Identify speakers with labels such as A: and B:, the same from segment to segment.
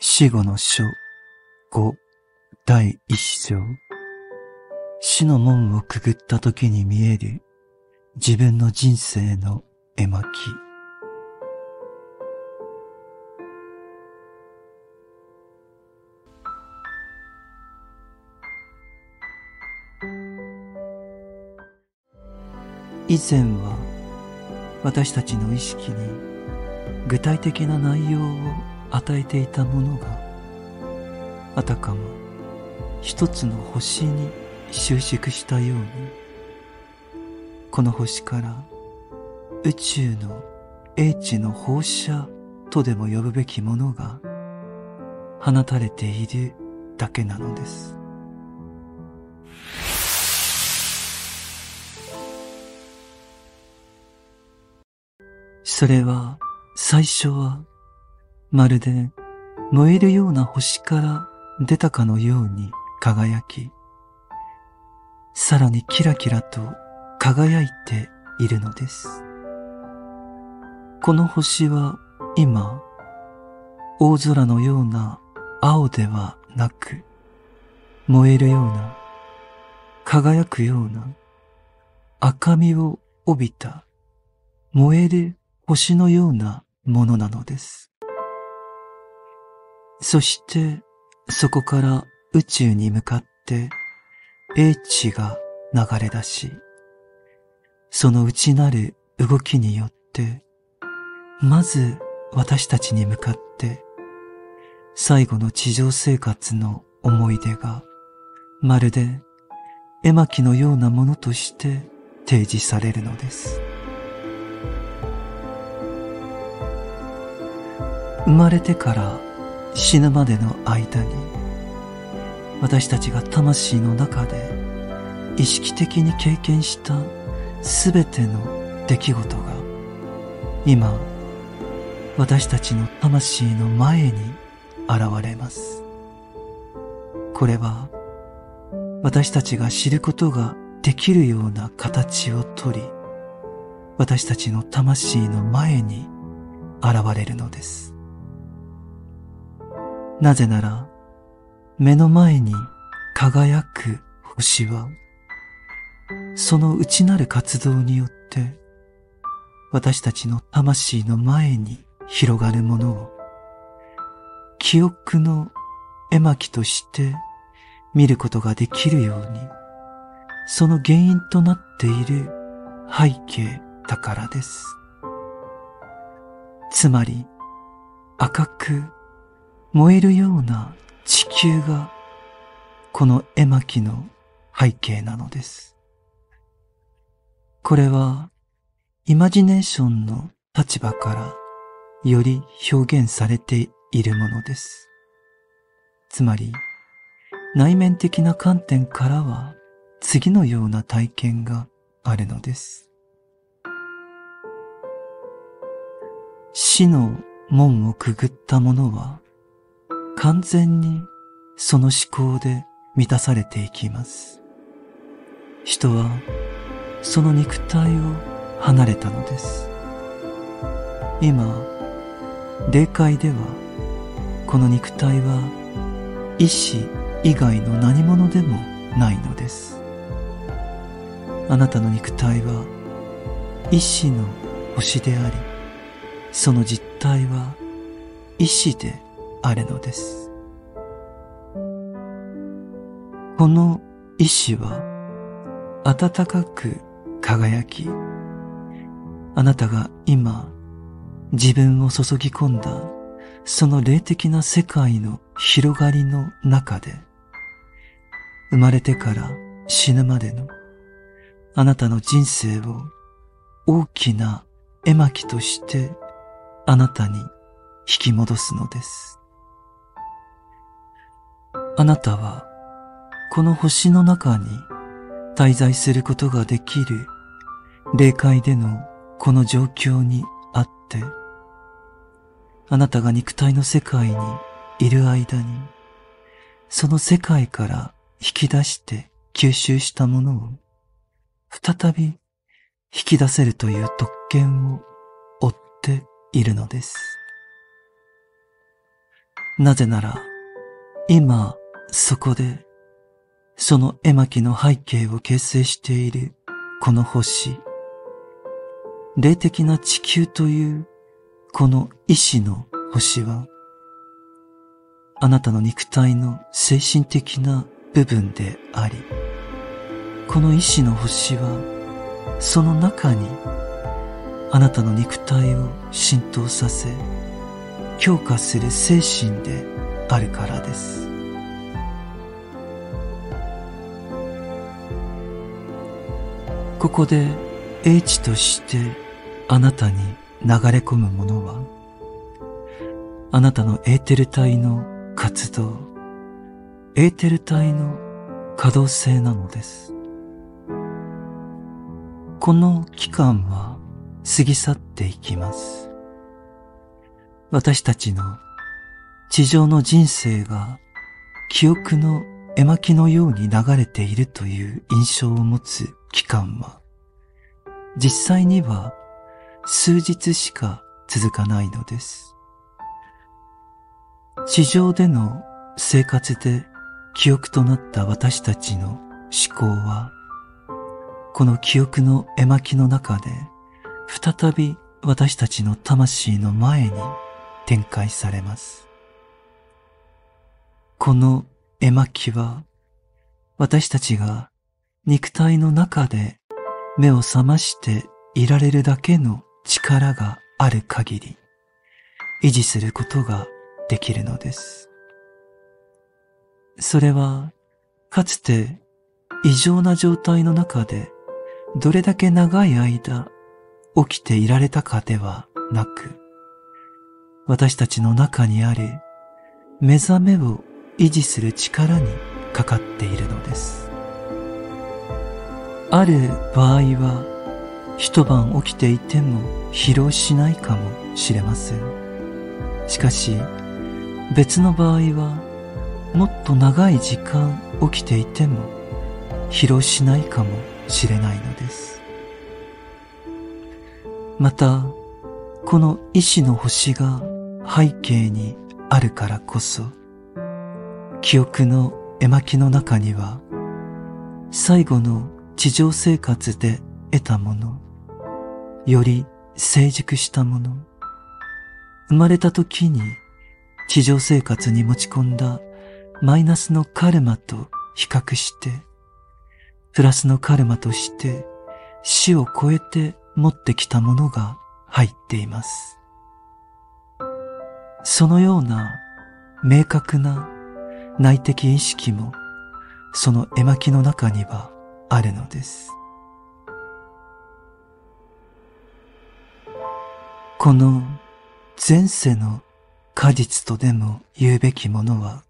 A: 死後の書5第一章。死の門をくぐった時に見える。自分の人生の絵巻。以前は私たちの意識に具体的な内容を与えていたものがあたかも一つの星に収縮したようにこの星から宇宙の英知の放射とでも呼ぶべきものが放たれているだけなのです。それは最初はまるで燃えるような星から出たかのように輝き、さらにキラキラと輝いているのです。この星は今、大空のような青ではなく、燃えるような、輝くような、赤みを帯びた、燃える星のようなものなのです。そしてそこから宇宙に向かって英知が流れ出し、その内なる動きによって、まず私たちに向かって最後の地上生活の思い出がまるで絵巻のようなものとして提示されるのです。生まれてから死ぬまでの間に私たちが魂の中で意識的に経験したすべての出来事が今私たちの魂の前に現れます。これは私たちが知ることができるような形をとり私たちの魂の前に現れるのです。なぜなら、目の前に輝く星は、その内なる活動によって、私たちの魂の前に広がるものを、記憶の絵巻として見ることができるように、その原因となっている背景だからです。つまり、赤く燃えるような地球がこの絵巻の背景なのです。これはイマジネーションの立場からより表現されているものです。つまり内面的な観点からは次のような体験があるのです。死の門をくぐった者は完全にその思考で満たされていきます。人はその肉体を離れたのです。今、霊界ではこの肉体は意志以外の何者でもないのです。あなたの肉体は意志の星であり、その実体は意志であるのです。この意志は暖かく輝き、あなたが今自分を注ぎ込んだその霊的な世界の広がりの中で、生まれてから死ぬまでのあなたの人生を大きな絵巻としてあなたに引き戻すのです。あなたはこの星の中に滞在することができる霊界でのこの状況にあって、あなたが肉体の世界にいる間に、その世界から引き出して吸収したものを再び引き出せるという特権を追っているのです。なぜなら、今、そこで、その絵巻の背景を形成しているこの星、霊的な地球というこの意志の星は、あなたの肉体の精神的な部分であり、この意志の星は、その中に、あなたの肉体を浸透させ、強化する精神であるからです。ここで英知としてあなたに流れ込むものは、あなたのエーテル体の活動、エーテル体の可動性なのです。この期間は過ぎ去っていきます。私たちの地上の人生が記憶の絵巻のように流れているという印象を持つ期間は、実際には数日しか続かないのです。地上での生活で記憶となった私たちの思考は、この記憶の絵巻の中で、再び私たちの魂の前に展開されます。この絵巻は私たちが肉体の中で目を覚ましていられるだけの力がある限り維持することができるのです。それはかつて異常な状態の中でどれだけ長い間起きていられたかではなく、私たちの中にある目覚めを維持する力にかかっているのです。ある場合は一晩起きていても疲労しないかもしれません。しかし別の場合はもっと長い時間起きていても疲労しないかもしれないのです。また、この意志の星が背景にあるからこそ、記憶の絵巻の中には、最後の地上生活で得たもの、より成熟したもの、生まれた時に地上生活に持ち込んだマイナスのカルマと比較して、プラスのカルマとして死を超えて持ってきたものが入っています。そのような明確な内的意識もその絵巻の中にはあるのです。この前世の果実とでも言うべきものは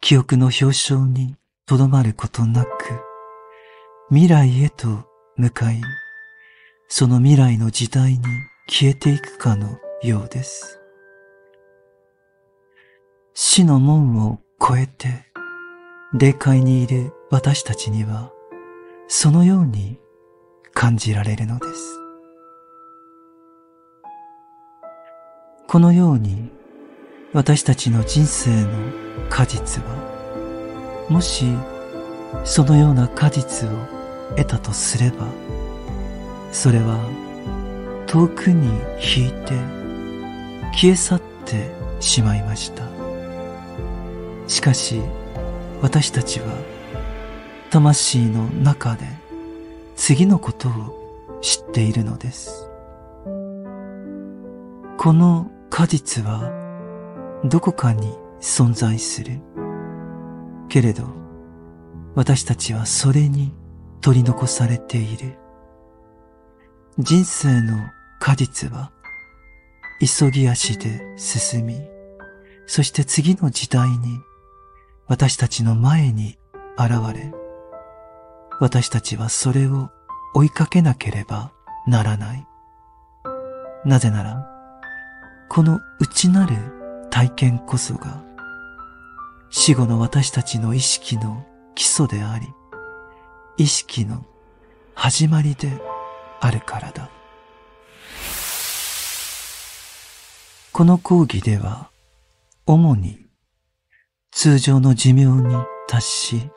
A: 記憶の表彰にとどまることなく未来へと向かいその未来の時代に消えていくかのようです。死の門を越えて、霊界にいる私たちには、そのように感じられるのです。このように、私たちの人生の果実は、もし、そのような果実を得たとすれば、それは遠くに引いて消え去ってしまいました。しかし私たちは魂の中で次のことを知っているのです。この果実はどこかに存在する。けれど私たちはそれに取り残されている。人生の果実は急ぎ足で進み、そして次の時代に私たちの前に現れ、私たちはそれを追いかけなければならない。なぜなら、この内なる体験こそが、死後の私たちの意識の基礎であり、意識の始まりであるからだ。この講義では、主に通常の寿命に達し、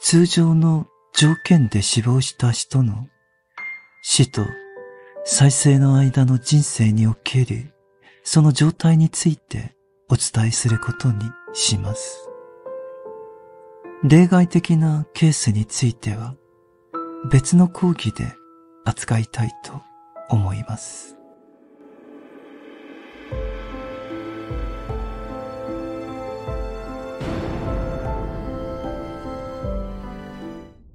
A: 通常の条件で死亡した人の死と再生の間の人生におけるその状態についてお伝えすることにします。例外的なケースについては別の講義で扱いたいと思います。